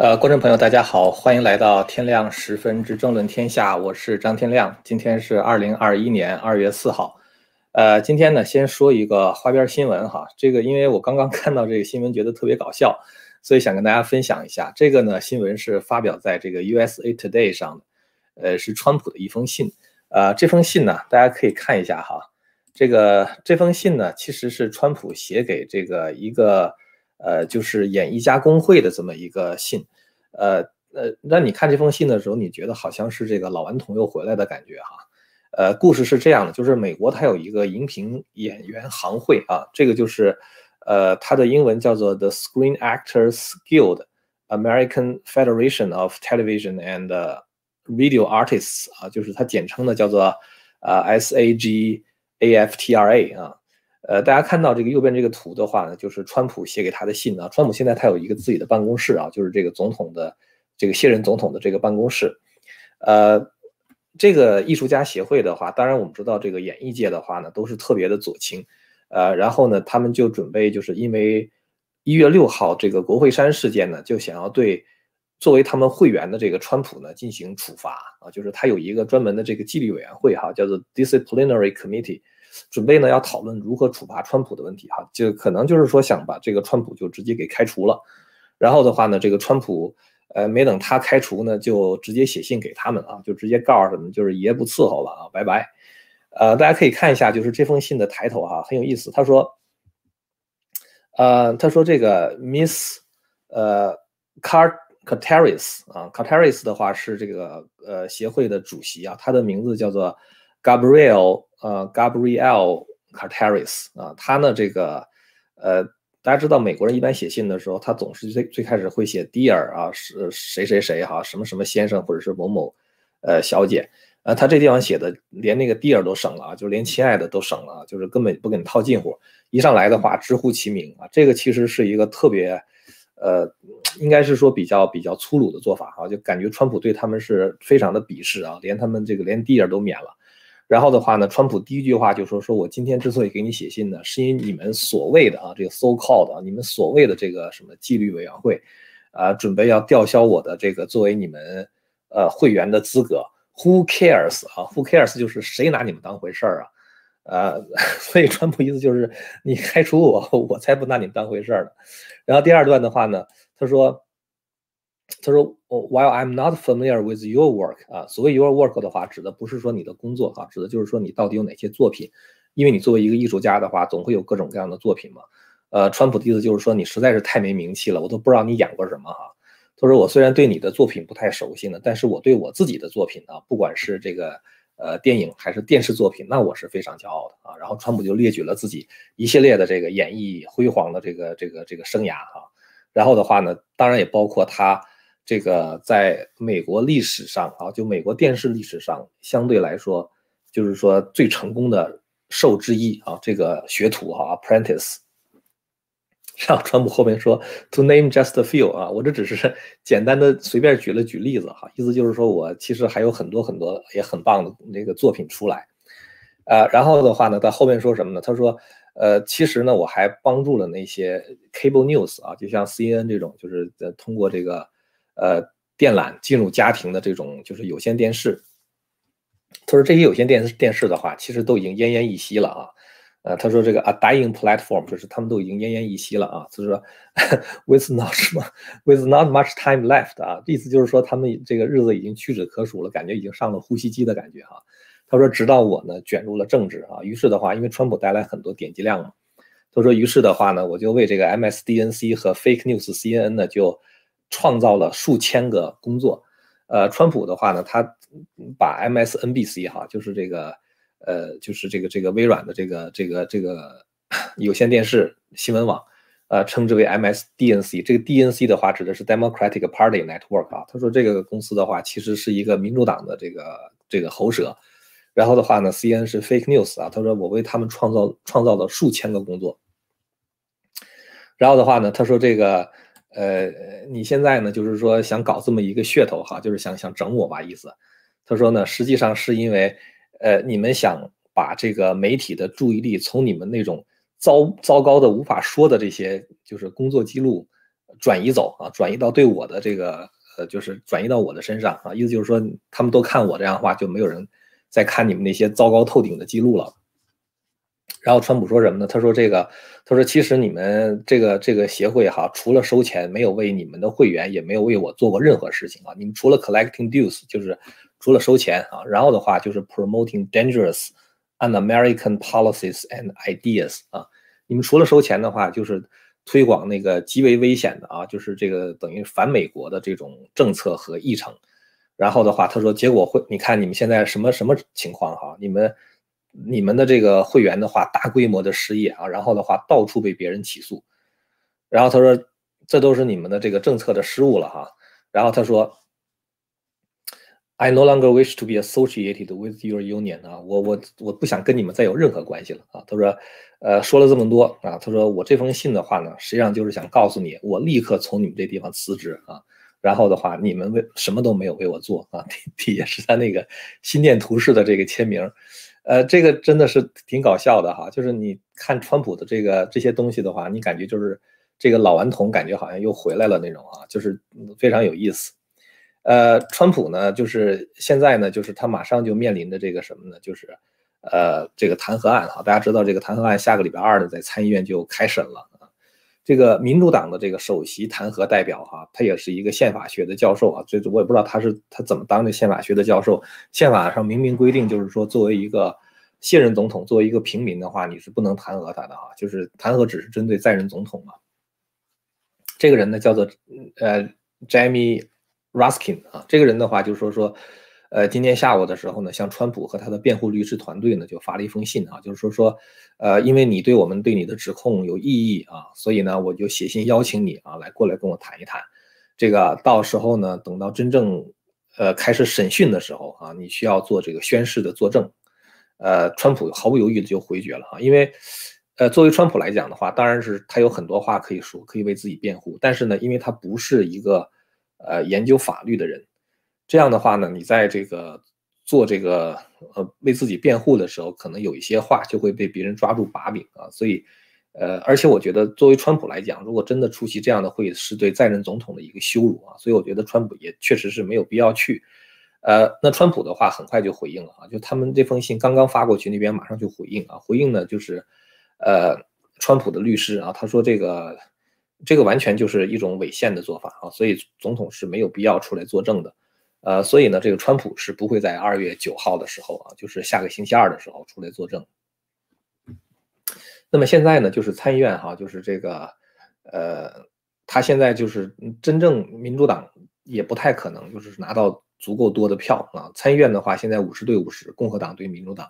呃，观众朋友，大家好，欢迎来到天亮十分之争论天下，我是张天亮。今天是二零二一年二月四号。呃，今天呢，先说一个花边新闻哈。这个因为我刚刚 看到这个新闻，觉得特别搞笑，所以想跟大家分享一下。这个呢，新闻是发表在这个 USA Today 上的，呃，是川普的一封信。呃，这封信呢，大家可以看一下哈。这个这封信呢，其实是川普写给这个一个。呃，就是演艺家工会的这么一个信，呃呃，那你看这封信的时候，你觉得好像是这个老顽童又回来的感觉哈？呃，故事是这样的，就是美国它有一个荧屏演员行会啊，这个就是呃，它的英文叫做 The Screen Actors Guild American Federation of Television and Video Artists 啊，就是它简称的叫做呃 SAG-AFTRA 啊。呃，大家看到这个右边这个图的话呢，就是川普写给他的信啊。川普现在他有一个自己的办公室啊，就是这个总统的这个卸任总统的这个办公室。呃，这个艺术家协会的话，当然我们知道这个演艺界的话呢，都是特别的左倾。呃，然后呢，他们就准备就是因为一月六号这个国会山事件呢，就想要对作为他们会员的这个川普呢进行处罚啊，就是他有一个专门的这个纪律委员会哈，叫做 Disciplinary Committee。准备呢要讨论如何处罚川普的问题哈，就可能就是说想把这个川普就直接给开除了，然后的话呢，这个川普呃没等他开除呢，就直接写信给他们啊，就直接告诉他们就是爷不伺候了啊，拜拜。呃，大家可以看一下，就是这封信的抬头哈，很有意思。他说，呃，他说这个 Miss 呃 Car Carteris 啊，Carteris 的话是这个呃协会的主席啊，他的名字叫做 Gabriel。呃，Gabriel Carteris 啊，他呢这个，呃，大家知道美国人一般写信的时候，他总是最最开始会写 Dear 啊，是谁谁谁哈，什么什么先生或者是某某，呃，小姐，呃，他这地方写的连那个 Dear 都省了啊，就连亲爱的都省了，就是根本不给你套近乎，一上来的话直呼其名啊，这个其实是一个特别，呃，应该是说比较比较粗鲁的做法哈，就感觉川普对他们是非常的鄙视啊，连他们这个连 Dear 都免了。然后的话呢，川普第一句话就说：“说我今天之所以给你写信呢，是因为你们所谓的啊，这个 so called 啊，你们所谓的这个什么纪律委员会，啊，准备要吊销我的这个作为你们呃会员的资格。Who cares 啊？Who cares 就是谁拿你们当回事儿啊？呃，所以川普意思就是你开除我，我才不拿你们当回事儿呢。然后第二段的话呢，他说。他说：“While I'm not familiar with your work，啊，所谓 your work 的话，指的不是说你的工作哈，指的就是说你到底有哪些作品。因为你作为一个艺术家的话，总会有各种各样的作品嘛。呃，川普的意思就是说你实在是太没名气了，我都不知道你演过什么哈。他说我虽然对你的作品不太熟悉呢，但是我对我自己的作品呢，不管是这个呃电影还是电视作品，那我是非常骄傲的啊。然后川普就列举了自己一系列的这个演艺辉煌的这个这个这个生涯哈。然后的话呢，当然也包括他。”这个在美国历史上啊，就美国电视历史上相对来说，就是说最成功的兽之一啊，这个学徒哈，apprentice。然后川普后面说，to name just a few 啊，我这只是简单的随便举了举例子哈，意思就是说我其实还有很多很多也很棒的那个作品出来，呃，然后的话呢，他后面说什么呢？他说，呃，其实呢，我还帮助了那些 cable news 啊，就像 CNN 这种，就是呃通过这个。呃，电缆进入家庭的这种就是有线电视。他说这些有线电视电视的话，其实都已经奄奄一息了啊。呃，他说这个 a dying platform 就是他们都已经奄奄一息了啊。就是说 with not 什么 with not much time left 啊，意思就是说他们这个日子已经屈指可数了，感觉已经上了呼吸机的感觉哈。他说直到我呢卷入了政治啊，于是的话，因为川普带来很多点击量嘛，他说于是的话呢，我就为这个 MSDNC 和 Fake News CNN 呢就。创造了数千个工作，呃，川普的话呢，他把 MSNBC 哈，就是这个，呃，就是这个这个微软的这个这个这个有线电视新闻网，呃，称之为 MSDNC。这个 DNC 的话指的是 Democratic Party Network 啊。他说这个公司的话其实是一个民主党的这个这个喉舌。然后的话呢，CN 是 Fake News 啊。他说我为他们创造创造了数千个工作。然后的话呢，他说这个。呃，你现在呢，就是说想搞这么一个噱头哈，就是想想整我吧意思。他说呢，实际上是因为，呃，你们想把这个媒体的注意力从你们那种糟糟糕的无法说的这些就是工作记录，转移走啊，转移到对我的这个呃，就是转移到我的身上啊，意思就是说他们都看我这样的话，就没有人再看你们那些糟糕透顶的记录了。然后川普说什么呢？他说这个，他说其实你们这个这个协会哈，除了收钱，没有为你们的会员，也没有为我做过任何事情啊。你们除了 collecting dues，就是除了收钱啊，然后的话就是 promoting dangerous un-American policies and ideas 啊。你们除了收钱的话，就是推广那个极为危险的啊，就是这个等于反美国的这种政策和议程。然后的话，他说结果会，你看你们现在什么什么情况哈？你们。你们的这个会员的话，大规模的失业啊，然后的话到处被别人起诉，然后他说这都是你们的这个政策的失误了哈。然后他说，I no longer wish to be associated with your union 啊，我我我不想跟你们再有任何关系了啊。他说，呃，说了这么多啊，他说我这封信的话呢，实际上就是想告诉你，我立刻从你们这地方辞职啊。然后的话，你们为什么都没有为我做啊？底下是他那个心电图式的这个签名。呃，这个真的是挺搞笑的哈，就是你看川普的这个这些东西的话，你感觉就是这个老顽童感觉好像又回来了那种啊，就是非常有意思。呃，川普呢，就是现在呢，就是他马上就面临着这个什么呢？就是呃，这个弹劾案哈，大家知道这个弹劾案下个礼拜二呢，在参议院就开审了。这个民主党的这个首席弹劾代表哈，他也是一个宪法学的教授啊，这我也不知道他是他怎么当的宪法学的教授。宪法上明明规定，就是说作为一个现任总统，作为一个平民的话，你是不能弹劾他的啊，就是弹劾只是针对在任总统嘛。这个人呢叫做呃 Jamie Raskin 啊，这个人的话就是说说。呃，今天下午的时候呢，向川普和他的辩护律师团队呢，就发了一封信啊，就是说说，呃，因为你对我们对你的指控有异议啊，所以呢，我就写信邀请你啊，来过来跟我谈一谈。这个到时候呢，等到真正呃开始审讯的时候啊，你需要做这个宣誓的作证。呃，川普毫不犹豫的就回绝了哈，因为呃，作为川普来讲的话，当然是他有很多话可以说，可以为自己辩护，但是呢，因为他不是一个呃研究法律的人。这样的话呢，你在这个做这个呃为自己辩护的时候，可能有一些话就会被别人抓住把柄啊。所以，呃，而且我觉得作为川普来讲，如果真的出席这样的会议，是对在任总统的一个羞辱啊。所以我觉得川普也确实是没有必要去。呃，那川普的话很快就回应了啊，就他们这封信刚刚发过去，那边马上就回应啊。回应呢就是，呃，川普的律师啊，他说这个这个完全就是一种违宪的做法啊，所以总统是没有必要出来作证的。呃，所以呢，这个川普是不会在二月九号的时候啊，就是下个星期二的时候出来作证。那么现在呢，就是参议院哈，就是这个，呃，他现在就是真正民主党也不太可能就是拿到足够多的票啊。参议院的话，现在五十对五十，共和党对民主党，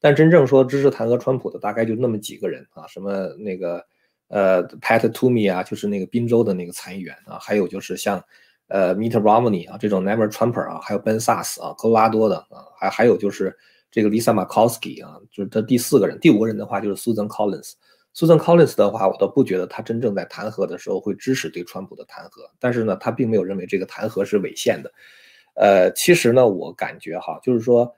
但真正说支持弹劾川普的大概就那么几个人啊，什么那个呃，Pat Toomey 啊，就是那个宾州的那个参议员啊，还有就是像。呃，Mitt Romney 啊，这种 Never Trumper 啊，还有 Ben Sass 啊，科罗拉多的啊，还还有就是这个 Lisa Murkowski 啊，就是这第四个人，第五个人的话就是 Susan Collins。Susan Collins 的话，我倒不觉得他真正在弹劾的时候会支持对川普的弹劾，但是呢，他并没有认为这个弹劾是违宪的。呃，其实呢，我感觉哈，就是说，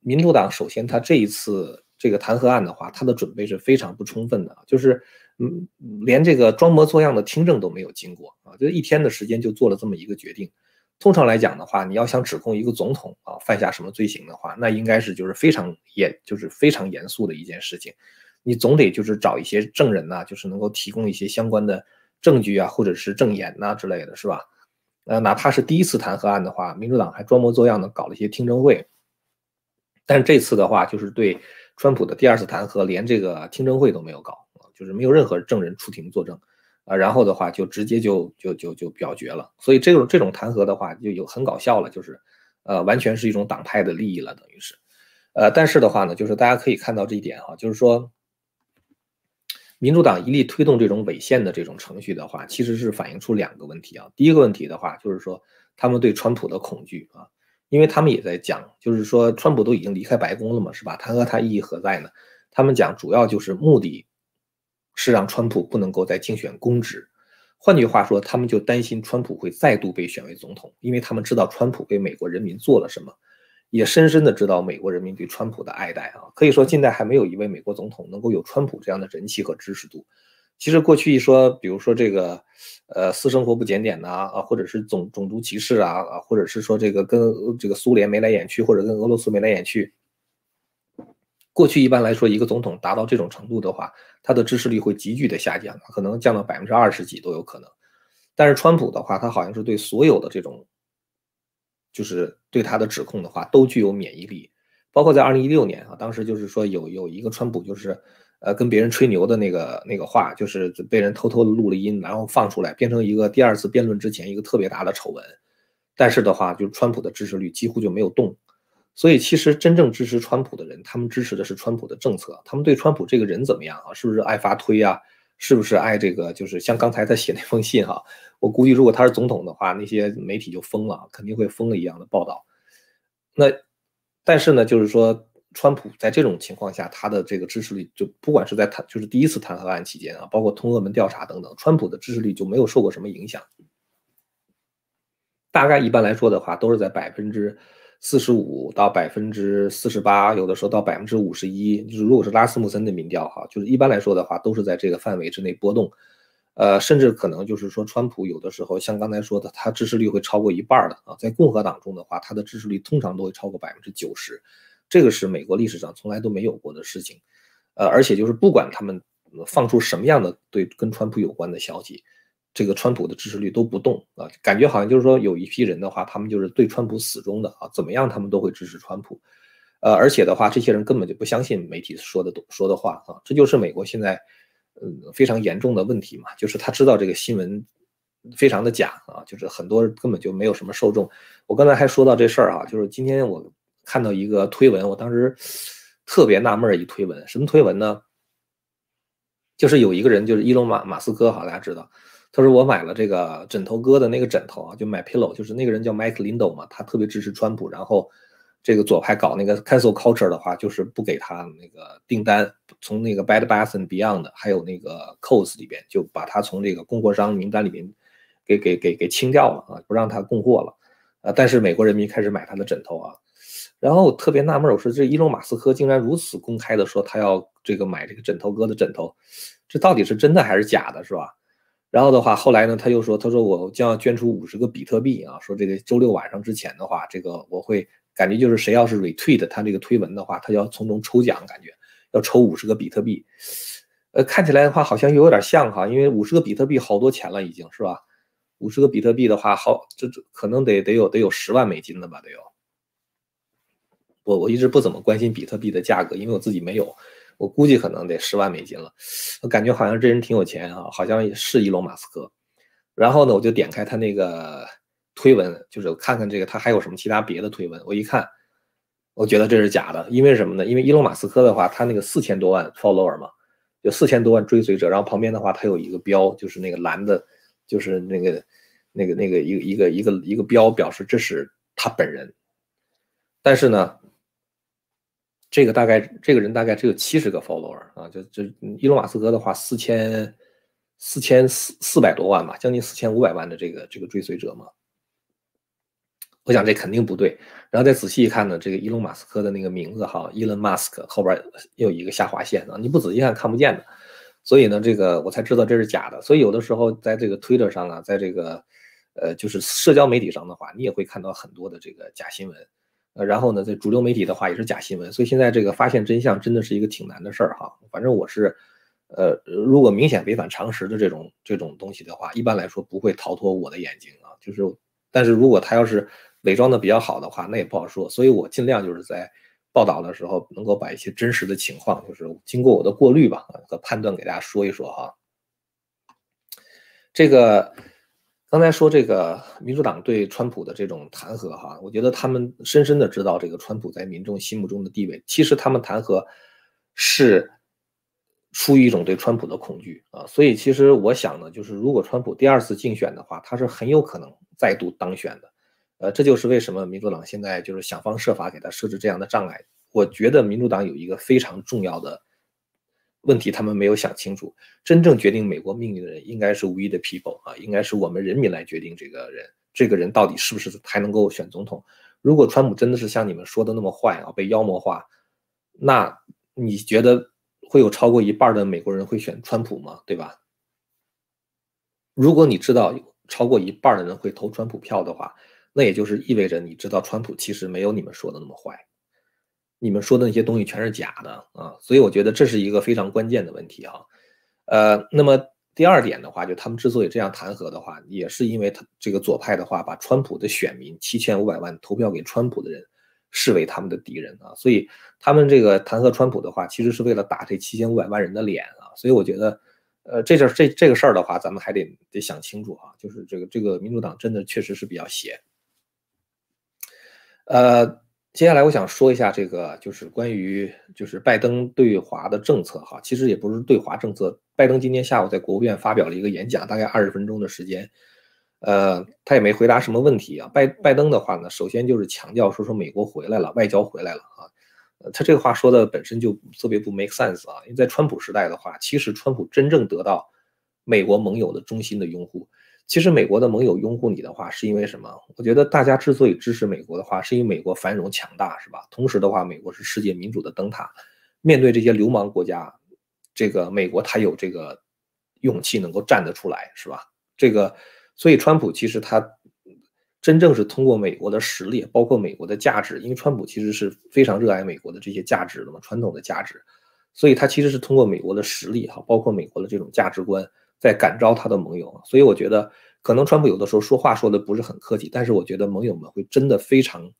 民主党首先他这一次这个弹劾案的话，他的准备是非常不充分的，就是。嗯，连这个装模作样的听证都没有经过啊，就一天的时间就做了这么一个决定。通常来讲的话，你要想指控一个总统啊犯下什么罪行的话，那应该是就是非常严，就是非常严肃的一件事情。你总得就是找一些证人呐，就是能够提供一些相关的证据啊，或者是证言呐之类的，是吧？呃，哪怕是第一次弹劾案的话，民主党还装模作样的搞了一些听证会。但这次的话，就是对川普的第二次弹劾，连这个听证会都没有搞。就是没有任何证人出庭作证，啊，然后的话就直接就就就就表决了。所以这种这种弹劾的话就有很搞笑了，就是，呃，完全是一种党派的利益了，等于是，呃，但是的话呢，就是大家可以看到这一点哈，就是说，民主党一力推动这种违宪的这种程序的话，其实是反映出两个问题啊。第一个问题的话，就是说他们对川普的恐惧啊，因为他们也在讲，就是说川普都已经离开白宫了嘛，是吧？弹劾他意义何在呢？他们讲主要就是目的。是让川普不能够再竞选公职，换句话说，他们就担心川普会再度被选为总统，因为他们知道川普为美国人民做了什么，也深深的知道美国人民对川普的爱戴啊。可以说，近代还没有一位美国总统能够有川普这样的人气和支持度。其实过去一说，比如说这个，呃，私生活不检点呐，啊，或者是种种族歧视啊，啊，或者是说这个跟这个苏联眉来眼去，或者跟俄罗斯眉来眼去。过去一般来说，一个总统达到这种程度的话，他的支持率会急剧的下降，可能降到百分之二十几都有可能。但是川普的话，他好像是对所有的这种，就是对他的指控的话，都具有免疫力。包括在二零一六年啊，当时就是说有有一个川普就是。呃，跟别人吹牛的那个那个话，就是被人偷偷的录了音，然后放出来，变成一个第二次辩论之前一个特别大的丑闻。但是的话，就是川普的支持率几乎就没有动。所以其实真正支持川普的人，他们支持的是川普的政策，他们对川普这个人怎么样啊？是不是爱发推啊？是不是爱这个？就是像刚才他写那封信哈，我估计如果他是总统的话，那些媒体就疯了，肯定会疯了一样的报道。那但是呢，就是说。川普在这种情况下，他的这个支持率就不管是在弹，就是第一次弹劾案期间啊，包括通俄门调查等等，川普的支持率就没有受过什么影响。大概一般来说的话，都是在百分之四十五到百分之四十八，有的时候到百分之五十一。就是如果是拉斯穆森的民调哈，就是一般来说的话，都是在这个范围之内波动。呃，甚至可能就是说，川普有的时候像刚才说的，他支持率会超过一半的啊。在共和党中的话，他的支持率通常都会超过百分之九十。这个是美国历史上从来都没有过的事情，呃，而且就是不管他们放出什么样的对跟川普有关的消息，这个川普的支持率都不动啊，感觉好像就是说有一批人的话，他们就是对川普死忠的啊，怎么样他们都会支持川普，呃，而且的话，这些人根本就不相信媒体说的说的话啊，这就是美国现在嗯非常严重的问题嘛，就是他知道这个新闻非常的假啊，就是很多根本就没有什么受众。我刚才还说到这事儿啊，就是今天我。看到一个推文，我当时特别纳闷儿，一推文什么推文呢？就是有一个人，就是伊隆马马斯克哈，大家知道，他说我买了这个枕头哥的那个枕头啊，就买 pillow，就是那个人叫 Mike Lindo 嘛，他特别支持川普，然后这个左派搞那个 cancel culture 的话，就是不给他那个订单，从那个 Bed Bath and Beyond 还有那个 Coles 里边，就把他从这个供货商名单里面给给给给清掉了啊，不让他供货了，啊，但是美国人民开始买他的枕头啊。然后特别纳闷，我说这伊隆马斯克竟然如此公开的说他要这个买这个枕头哥的枕头，这到底是真的还是假的，是吧？然后的话，后来呢，他又说，他说我将要捐出五十个比特币啊，说这个周六晚上之前的话，这个我会感觉就是谁要是 retweet 他这个推文的话，他要从中抽奖，感觉要抽五十个比特币。呃，看起来的话好像又有点像哈，因为五十个比特币好多钱了，已经是吧？五十个比特币的话，好这这可能得得有得有十万美金了吧，得有。我我一直不怎么关心比特币的价格，因为我自己没有，我估计可能得十万美金了。我感觉好像这人挺有钱啊，好像是伊隆马斯克。然后呢，我就点开他那个推文，就是看看这个他还有什么其他别的推文。我一看，我觉得这是假的，因为什么呢？因为伊隆马斯克的话，他那个四千多万 follower 嘛，有四千多万追随者，然后旁边的话他有一个标，就是那个蓝的，就是那个那个那个一个一个一个一个标，表示这是他本人。但是呢。这个大概这个人大概只有七十个 follower 啊，就就伊隆马斯克的话，四千四千四四百多万吧，将近四千五百万的这个这个追随者嘛。我想这肯定不对，然后再仔细一看呢，这个伊隆马斯克的那个名字哈，Elon Musk 后边有一个下划线啊，你不仔细看看不见的，所以呢，这个我才知道这是假的。所以有的时候在这个 Twitter 上啊，在这个呃就是社交媒体上的话，你也会看到很多的这个假新闻。呃，然后呢，在主流媒体的话也是假新闻，所以现在这个发现真相真的是一个挺难的事儿哈。反正我是，呃，如果明显违反常识的这种这种东西的话，一般来说不会逃脱我的眼睛啊。就是，但是如果他要是伪装的比较好的话，那也不好说。所以我尽量就是在报道的时候能够把一些真实的情况，就是经过我的过滤吧和判断给大家说一说哈。这个。刚才说这个民主党对川普的这种弹劾，哈，我觉得他们深深的知道这个川普在民众心目中的地位。其实他们弹劾是出于一种对川普的恐惧啊，所以其实我想呢，就是如果川普第二次竞选的话，他是很有可能再度当选的。呃，这就是为什么民主党现在就是想方设法给他设置这样的障碍。我觉得民主党有一个非常重要的。问题他们没有想清楚，真正决定美国命运的人应该是 we the people 啊，应该是我们人民来决定这个人，这个人到底是不是还能够选总统？如果川普真的是像你们说的那么坏啊，被妖魔化，那你觉得会有超过一半的美国人会选川普吗？对吧？如果你知道超过一半的人会投川普票的话，那也就是意味着你知道川普其实没有你们说的那么坏，你们说的那些东西全是假的啊。所以我觉得这是一个非常关键的问题啊。呃，那么第二点的话，就他们之所以这样弹劾的话，也是因为他这个左派的话，把川普的选民七千五百万投票给川普的人视为他们的敌人啊，所以他们这个弹劾川普的话，其实是为了打这七千五百万人的脸啊。所以我觉得，呃，这事这这个事儿的话，咱们还得得想清楚啊，就是这个这个民主党真的确实是比较邪。呃。接下来我想说一下这个，就是关于就是拜登对华的政策哈，其实也不是对华政策。拜登今天下午在国务院发表了一个演讲，大概二十分钟的时间，呃，他也没回答什么问题啊。拜拜登的话呢，首先就是强调说说美国回来了，外交回来了啊。他这个话说的本身就特别不 make sense 啊，因为在川普时代的话，其实川普真正得到美国盟友的衷心的拥护。其实美国的盟友拥护你的话，是因为什么？我觉得大家之所以支持美国的话，是因为美国繁荣强大，是吧？同时的话，美国是世界民主的灯塔，面对这些流氓国家，这个美国它有这个勇气能够站得出来，是吧？这个，所以川普其实他真正是通过美国的实力，包括美国的价值，因为川普其实是非常热爱美国的这些价值的嘛，传统的价值，所以他其实是通过美国的实力哈，包括美国的这种价值观。在感召他的盟友，所以我觉得可能川普有的时候说话说的不是很客气，但是我觉得盟友们会真的非常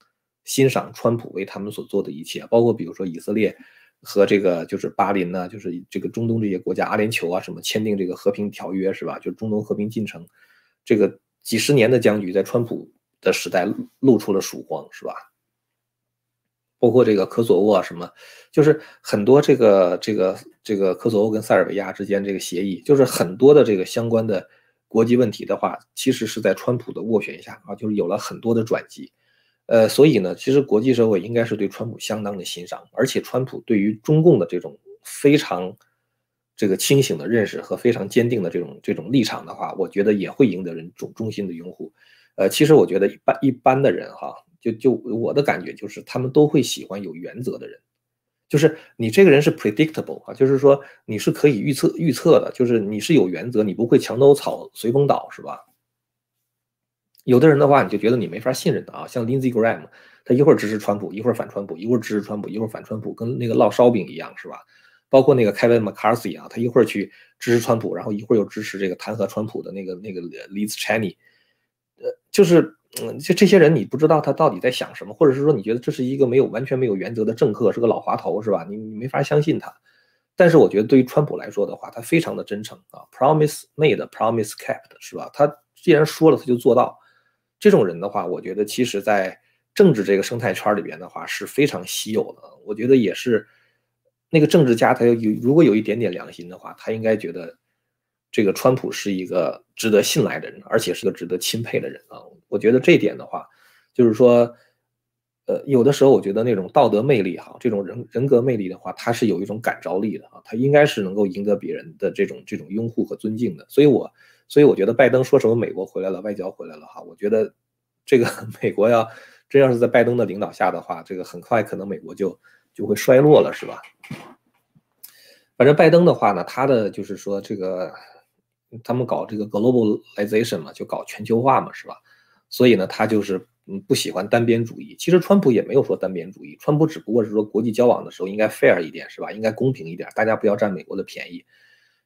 欣赏川普为他们所做的一切，包括比如说以色列和这个就是巴林呢，就是这个中东这些国家，阿联酋啊什么签订这个和平条约是吧？就中东和平进程，这个几十年的僵局在川普的时代露出了曙光是吧？包括这个科索沃什么，就是很多这个这个这个科索沃跟塞尔维亚之间这个协议，就是很多的这个相关的国际问题的话，其实是在川普的斡旋下啊，就是有了很多的转机。呃，所以呢，其实国际社会应该是对川普相当的欣赏，而且川普对于中共的这种非常这个清醒的认识和非常坚定的这种这种立场的话，我觉得也会赢得人衷衷心的拥护。呃，其实我觉得一般一般的人哈。就就我的感觉就是，他们都会喜欢有原则的人，就是你这个人是 predictable 啊，就是说你是可以预测预测的，就是你是有原则，你不会墙头草随风倒，是吧？有的人的话，你就觉得你没法信任的啊，像 Lindsey Graham，他一会儿支持川普，一会儿反川普，一会儿支持川普，一会儿反川普，跟那个烙烧饼一样，是吧？包括那个 Kevin McCarthy 啊，他一会儿去支持川普，然后一会儿又支持这个弹劾川普的那个那个 Liz Cheney，呃，就是。嗯，就这些人，你不知道他到底在想什么，或者是说你觉得这是一个没有完全没有原则的政客，是个老滑头，是吧？你你没法相信他。但是我觉得对于川普来说的话，他非常的真诚啊，promise made，promise kept，是吧？他既然说了，他就做到。这种人的话，我觉得其实在政治这个生态圈里边的话是非常稀有的。我觉得也是那个政治家，他有如果有一点点良心的话，他应该觉得。这个川普是一个值得信赖的人，而且是个值得钦佩的人啊！我觉得这点的话，就是说，呃，有的时候我觉得那种道德魅力哈，这种人人格魅力的话，它是有一种感召力的啊，它应该是能够赢得别人的这种这种拥护和尊敬的。所以，我所以我觉得拜登说什么美国回来了，外交回来了哈，我觉得这个 美国要真要是在拜登的领导下的话，这个很快可能美国就就会衰落了，是吧？反正拜登的话呢，他的就是说这个。他们搞这个 globalization 嘛，就搞全球化嘛，是吧？所以呢，他就是嗯不喜欢单边主义。其实川普也没有说单边主义，川普只不过是说国际交往的时候应该 fair 一点，是吧？应该公平一点，大家不要占美国的便宜。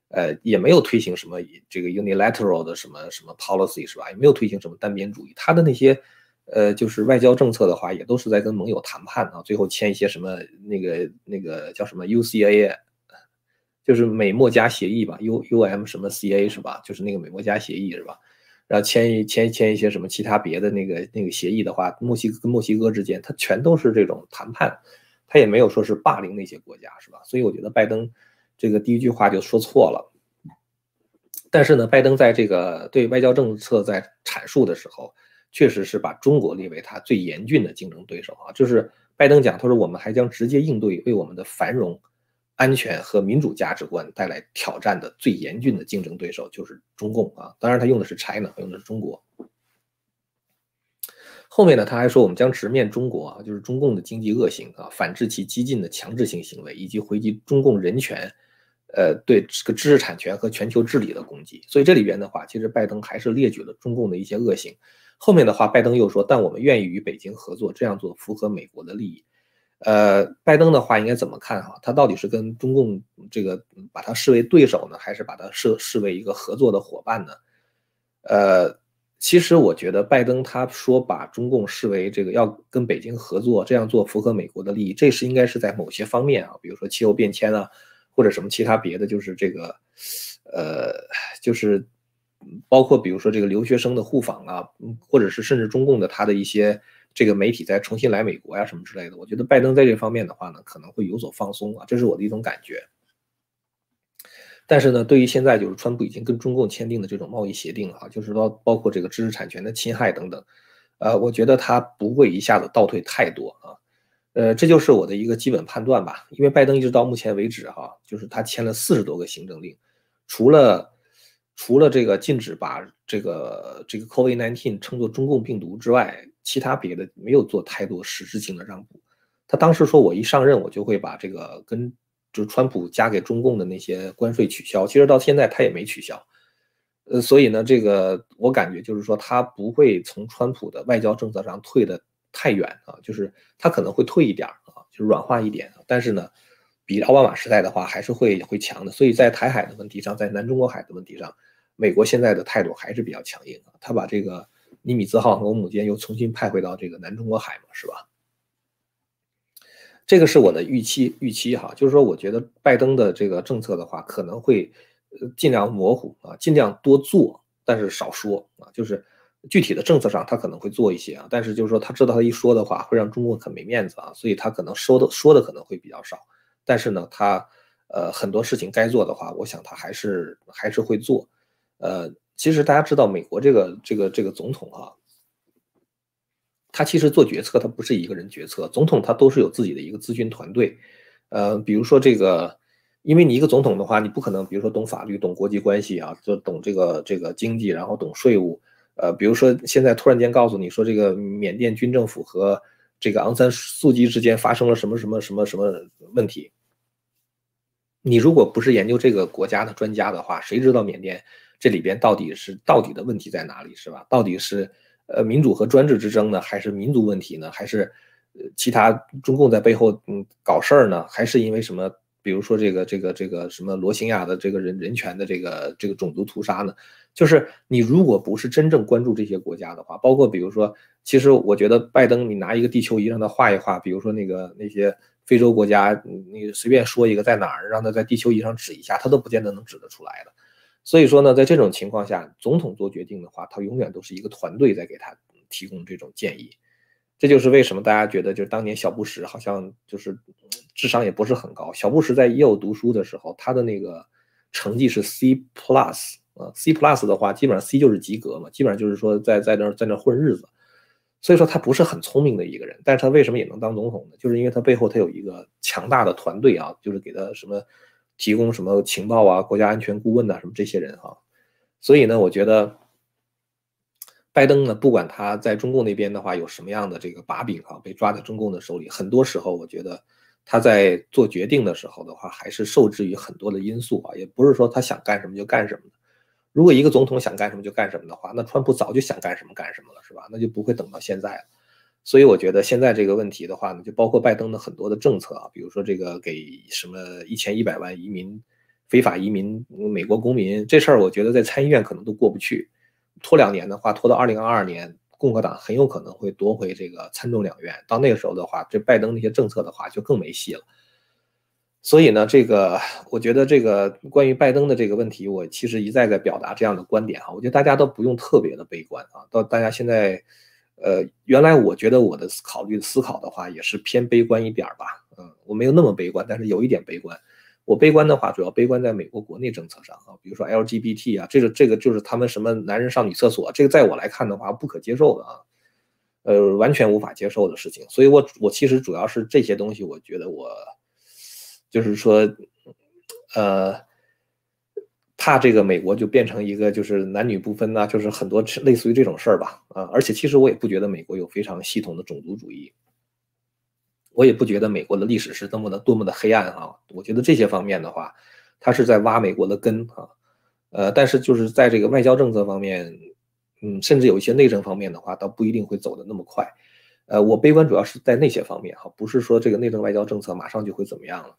呃，也没有推行什么这个 unilateral 的什么什么 policy，是吧？也没有推行什么单边主义。他的那些呃就是外交政策的话，也都是在跟盟友谈判啊，最后签一些什么那个那个叫什么 UCA。就是美墨加协议吧，U U M 什么 C A 是吧？就是那个美墨加协议是吧？然后签一签签一些什么其他别的那个那个协议的话，墨西哥跟墨西哥之间，它全都是这种谈判，他也没有说是霸凌那些国家是吧？所以我觉得拜登这个第一句话就说错了。但是呢，拜登在这个对外交政策在阐述的时候，确实是把中国列为他最严峻的竞争对手啊。就是拜登讲，他说我们还将直接应对为我们的繁荣。安全和民主价值观带来挑战的最严峻的竞争对手就是中共啊！当然，他用的是 China，用的是中国。后面呢，他还说，我们将直面中国啊，就是中共的经济恶行啊，反制其激进的强制性行为，以及回击中共人权呃，对这个知识产权和全球治理的攻击。所以这里边的话，其实拜登还是列举了中共的一些恶行。后面的话，拜登又说，但我们愿意与北京合作，这样做符合美国的利益。呃，拜登的话应该怎么看哈？他到底是跟中共这个把他视为对手呢，还是把他视视为一个合作的伙伴呢？呃，其实我觉得拜登他说把中共视为这个要跟北京合作，这样做符合美国的利益，这是应该是在某些方面啊，比如说气候变迁啊，或者什么其他别的，就是这个，呃，就是包括比如说这个留学生的互访啊，或者是甚至中共的他的一些。这个媒体再重新来美国呀，什么之类的，我觉得拜登在这方面的话呢，可能会有所放松啊，这是我的一种感觉。但是呢，对于现在就是川普已经跟中共签订的这种贸易协定啊，就是说包括这个知识产权的侵害等等，呃，我觉得他不会一下子倒退太多啊，呃，这就是我的一个基本判断吧。因为拜登一直到目前为止哈，就是他签了四十多个行政令，除了除了这个禁止把这个这个 COVID-19 称作中共病毒之外。其他别的没有做太多实质性的让步，他当时说我一上任我就会把这个跟就是川普加给中共的那些关税取消，其实到现在他也没取消，呃，所以呢，这个我感觉就是说他不会从川普的外交政策上退的太远啊，就是他可能会退一点啊，就是软化一点，但是呢，比奥巴马时代的话还是会会强的，所以在台海的问题上，在南中国海的问题上，美国现在的态度还是比较强硬啊，他把这个。尼米兹号和欧姆舰又重新派回到这个南中国海嘛，是吧？这个是我的预期，预期哈，就是说，我觉得拜登的这个政策的话，可能会尽量模糊啊，尽量多做，但是少说啊。就是具体的政策上，他可能会做一些啊，但是就是说，他知道他一说的话会让中国很没面子啊，所以他可能说的说的可能会比较少。但是呢，他呃很多事情该做的话，我想他还是还是会做，呃。其实大家知道，美国这个这个这个总统啊，他其实做决策，他不是一个人决策，总统他都是有自己的一个咨询团队。呃，比如说这个，因为你一个总统的话，你不可能，比如说懂法律、懂国际关系啊，就懂这个这个经济，然后懂税务。呃，比如说现在突然间告诉你说，这个缅甸军政府和这个昂山素季之间发生了什么什么什么什么问题，你如果不是研究这个国家的专家的话，谁知道缅甸？这里边到底是到底的问题在哪里，是吧？到底是呃民主和专制之争呢，还是民族问题呢？还是呃其他中共在背后嗯搞事儿呢？还是因为什么？比如说这个这个这个什么罗兴亚的这个人人权的这个这个种族屠杀呢？就是你如果不是真正关注这些国家的话，包括比如说，其实我觉得拜登你拿一个地球仪让他画一画，比如说那个那些非洲国家，你随便说一个在哪儿，让他在地球仪上指一下，他都不见得能指得出来的。所以说呢，在这种情况下，总统做决定的话，他永远都是一个团队在给他提供这种建议。这就是为什么大家觉得，就是当年小布什好像就是智商也不是很高。小布什在耶鲁读书的时候，他的那个成绩是 C plus 啊，C plus 的话，基本上 C 就是及格嘛，基本上就是说在在那在那混日子。所以说他不是很聪明的一个人，但是他为什么也能当总统呢？就是因为他背后他有一个强大的团队啊，就是给他什么。提供什么情报啊？国家安全顾问呐，什么这些人哈，所以呢，我觉得拜登呢，不管他在中共那边的话有什么样的这个把柄哈，被抓在中共的手里，很多时候我觉得他在做决定的时候的话，还是受制于很多的因素啊，也不是说他想干什么就干什么的。如果一个总统想干什么就干什么的话，那川普早就想干什么干什么了，是吧？那就不会等到现在了。所以我觉得现在这个问题的话呢，就包括拜登的很多的政策啊，比如说这个给什么一千一百万移民、非法移民美国公民这事儿，我觉得在参议院可能都过不去。拖两年的话，拖到二零二二年，共和党很有可能会夺回这个参众两院。到那个时候的话，这拜登那些政策的话就更没戏了。所以呢，这个我觉得这个关于拜登的这个问题，我其实一再在表达这样的观点啊，我觉得大家都不用特别的悲观啊，到大家现在。呃，原来我觉得我的考虑思考的话也是偏悲观一点吧，嗯，我没有那么悲观，但是有一点悲观。我悲观的话，主要悲观在美国国内政策上啊，比如说 LGBT 啊，这个这个就是他们什么男人上女厕所，这个在我来看的话不可接受的啊，呃，完全无法接受的事情。所以我我其实主要是这些东西，我觉得我就是说，呃。怕这个美国就变成一个就是男女不分呐，就是很多类似于这种事儿吧，啊，而且其实我也不觉得美国有非常系统的种族主义，我也不觉得美国的历史是多么的多么的黑暗啊，我觉得这些方面的话，他是在挖美国的根啊，呃，但是就是在这个外交政策方面，嗯，甚至有一些内政方面的话，倒不一定会走得那么快。呃，我悲观主要是在那些方面哈，不是说这个内政外交政策马上就会怎么样了。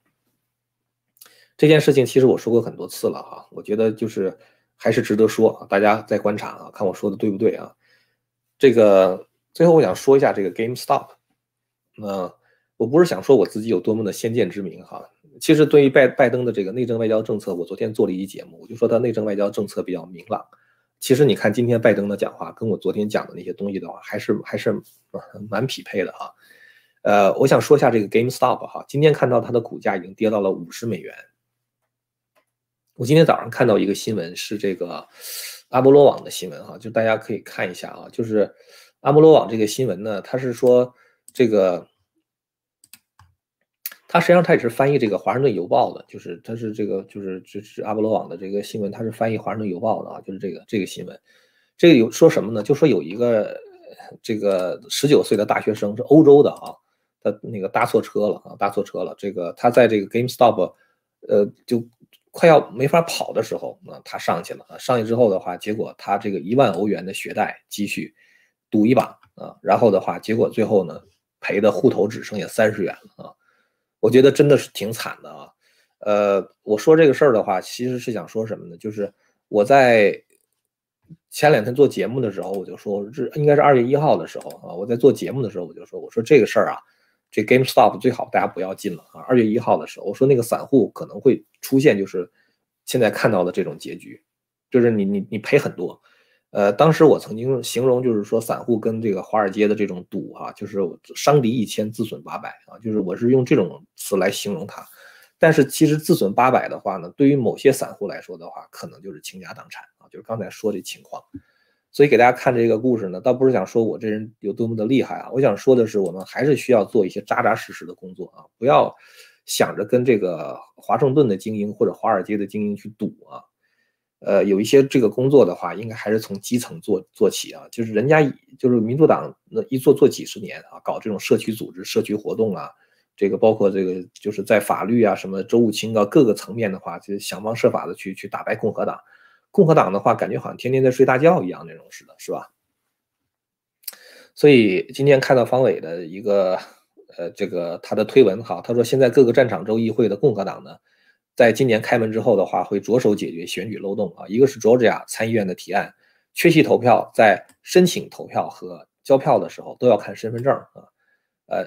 这件事情其实我说过很多次了哈，我觉得就是还是值得说，大家再观察啊，看我说的对不对啊。这个最后我想说一下这个 GameStop，那我不是想说我自己有多么的先见之明哈，其实对于拜拜登的这个内政外交政策，我昨天做了一节目，我就说他内政外交政策比较明朗。其实你看今天拜登的讲话，跟我昨天讲的那些东西的话，还是还是蛮匹配的啊。呃，我想说一下这个 GameStop 哈，今天看到它的股价已经跌到了五十美元。我今天早上看到一个新闻，是这个阿波罗网的新闻哈，就大家可以看一下啊，就是阿波罗网这个新闻呢，它是说这个。它实际上它也是翻译这个《华盛顿邮报》的，就是它是这个就是就是阿波罗网的这个新闻，它是翻译《华盛顿邮报》的啊，就是这个这个新闻，这个有说什么呢？就说有一个这个十九岁的大学生是欧洲的啊，他那个搭错车了啊，搭错车了。这个他在这个 GameStop，呃，就快要没法跑的时候啊，他上去了啊，上去之后的话，结果他这个一万欧元的学贷积蓄赌一把啊，然后的话，结果最后呢赔的户头只剩下三十元了啊。我觉得真的是挺惨的啊，呃，我说这个事儿的话，其实是想说什么呢？就是我在前两天做节目的时候，我就说，这应该是二月一号的时候啊，我在做节目的时候，我就说，我说这个事儿啊，这 GameStop 最好大家不要进了啊。二月一号的时候，我说那个散户可能会出现就是现在看到的这种结局，就是你你你赔很多。呃，当时我曾经形容就是说，散户跟这个华尔街的这种赌哈，就是伤敌一千，自损八百啊，就是我是用这种词来形容它。但是其实自损八百的话呢，对于某些散户来说的话，可能就是倾家荡产啊，就是刚才说这情况。所以给大家看这个故事呢，倒不是想说我这人有多么的厉害啊，我想说的是，我们还是需要做一些扎扎实实的工作啊，不要想着跟这个华盛顿的精英或者华尔街的精英去赌啊。呃，有一些这个工作的话，应该还是从基层做做起啊。就是人家就是民主党那一做做几十年啊，搞这种社区组织、社区活动啊，这个包括这个就是在法律啊、什么州务卿啊各个层面的话，就想方设法的去去打败共和党。共和党的话，感觉好像天天在睡大觉一样那种似的，是吧？所以今天看到方伟的一个呃这个他的推文哈，他说现在各个战场州议会的共和党呢。在今年开门之后的话，会着手解决选举漏洞啊。一个是 Georgia 参议院的提案，缺席投票，在申请投票和交票的时候都要看身份证啊。呃，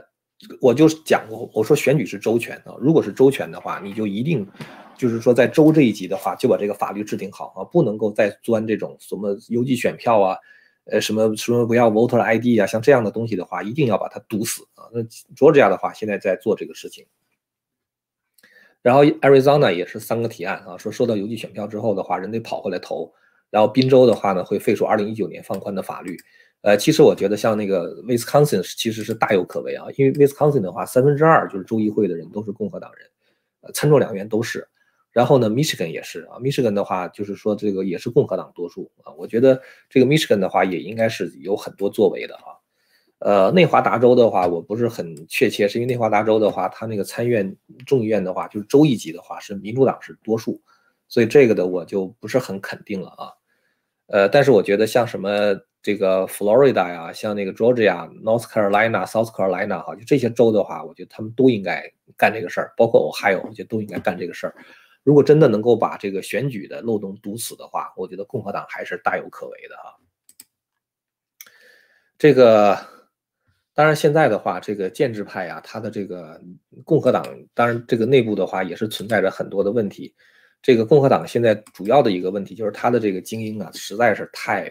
我就讲过，我说选举是周全啊。如果是周全的话，你就一定就是说在州这一级的话，就把这个法律制定好啊，不能够再钻这种什么邮寄选票啊，呃，什么什么不要 voter ID 啊，像这样的东西的话，一定要把它堵死啊。那 Georgia 的话，现在在做这个事情。然后 Arizona 也是三个提案啊，说收到邮寄选票之后的话，人得跑回来投。然后宾州的话呢，会废除2019年放宽的法律。呃，其实我觉得像那个 Wisconsin 其实是大有可为啊，因为 Wisconsin 的话，三分之二就是州议会的人都是共和党人，呃，参众两院都是。然后呢，Michigan 也是啊，Michigan 的话就是说这个也是共和党多数啊。我觉得这个 Michigan 的话也应该是有很多作为的啊。呃，内华达州的话，我不是很确切，是因为内华达州的话，它那个参院、众议院的话，就是州一级的话，是民主党是多数，所以这个的我就不是很肯定了啊。呃，但是我觉得像什么这个 Florida 呀，像那个 Georgia、North Carolina、South Carolina 哈，就这些州的话，我觉得他们都应该干这个事儿，包括 Ohio，我觉得都应该干这个事儿。如果真的能够把这个选举的漏洞堵死的话，我觉得共和党还是大有可为的啊。这个。当然，现在的话，这个建制派呀，他的这个共和党，当然这个内部的话也是存在着很多的问题。这个共和党现在主要的一个问题就是他的这个精英啊，实在是太，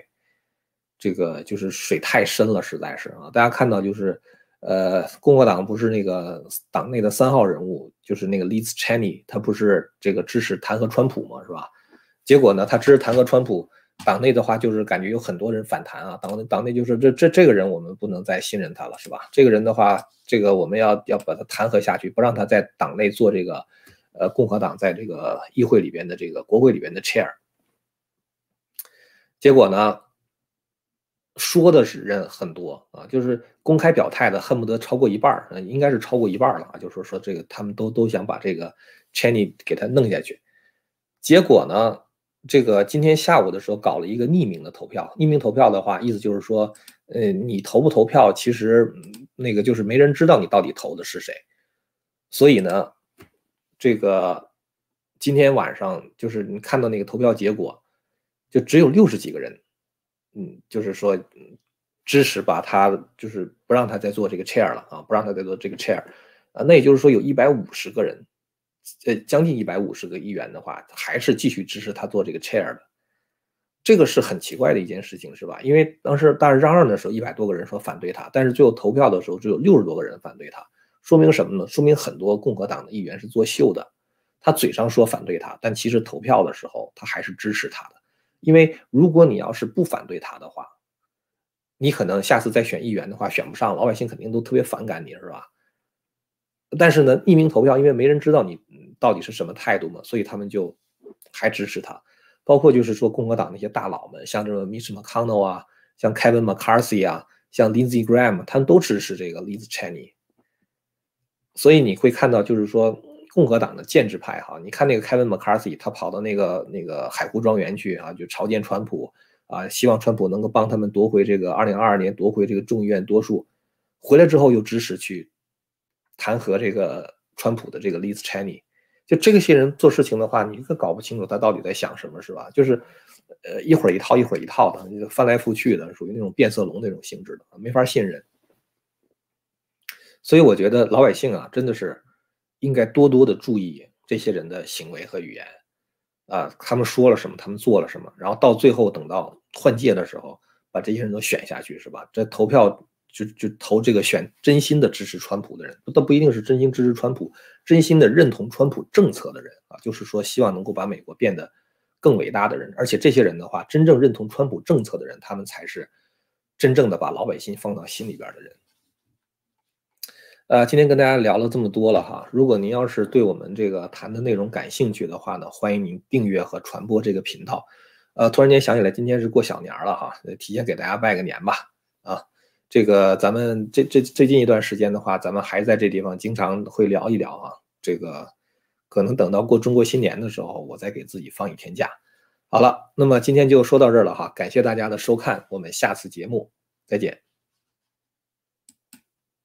这个就是水太深了，实在是啊。大家看到就是，呃，共和党不是那个党内的三号人物，就是那个 Liz Cheney，他不是这个支持弹劾川普嘛，是吧？结果呢，他支持弹劾川普。党内的话就是感觉有很多人反弹啊，党内党内就是这这这个人我们不能再信任他了，是吧？这个人的话，这个我们要要把他弹劾下去，不让他在党内做这个，呃，共和党在这个议会里边的这个国会里边的 chair。结果呢，说的是人很多啊，就是公开表态的恨不得超过一半儿，应该是超过一半了啊，就说说这个他们都都想把这个 Cheney 给他弄下去。结果呢，这个今天下午的时候搞了一个匿名的投票。匿名投票的话，意思就是说，呃，你投不投票，其实那个就是没人知道你到底投的是谁。所以呢，这个今天晚上就是你看到那个投票结果，就只有六十几个人，嗯，就是说支持把他，就是不让他再做这个 chair 了啊，不让他再做这个 chair。啊，那也就是说有一百五十个人，呃，将近一百五十个议员的话，还是继续支持他做这个 chair 的，这个是很奇怪的一件事情，是吧？因为当时大嚷嚷的时候，一百多个人说反对他，但是最后投票的时候只有六十多个人反对他，说明什么呢？说明很多共和党的议员是作秀的，他嘴上说反对他，但其实投票的时候他还是支持他的，因为如果你要是不反对他的话，你可能下次再选议员的话选不上，老百姓肯定都特别反感你，是吧？但是呢，匿名投票，因为没人知道你到底是什么态度嘛，所以他们就还支持他。包括就是说共和党那些大佬们，像这个 Mitch McConnell 啊，像 Kevin McCarthy 啊，像 Lindsey Graham，他们都支持这个 Liz Cheney。所以你会看到，就是说共和党的建制派哈，你看那个 Kevin McCarthy，他跑到那个那个海湖庄园去啊，就朝见川普啊，希望川普能够帮他们夺回这个2022年夺回这个众议院多数。回来之后又支持去。弹劾这个川普的这个 Liz Cheney，就这些人做事情的话，你可搞不清楚他到底在想什么，是吧？就是，呃，一会儿一套，一会儿一套的，翻来覆去的，属于那种变色龙那种性质的，没法信任。所以我觉得老百姓啊，真的是应该多多的注意这些人的行为和语言，啊，他们说了什么，他们做了什么，然后到最后等到换届的时候，把这些人都选下去，是吧？这投票。就就投这个选真心的支持川普的人，都不一定是真心支持川普，真心的认同川普政策的人啊，就是说希望能够把美国变得更伟大的人。而且这些人的话，真正认同川普政策的人，他们才是真正的把老百姓放到心里边的人。呃，今天跟大家聊了这么多了哈，如果您要是对我们这个谈的内容感兴趣的话呢，欢迎您订阅和传播这个频道。呃，突然间想起来，今天是过小年了哈，提前给大家拜个年吧，啊。这个咱们这这最近一段时间的话，咱们还在这地方经常会聊一聊啊。这个可能等到过中国新年的时候，我再给自己放一天假。好了，那么今天就说到这儿了哈，感谢大家的收看，我们下次节目再见。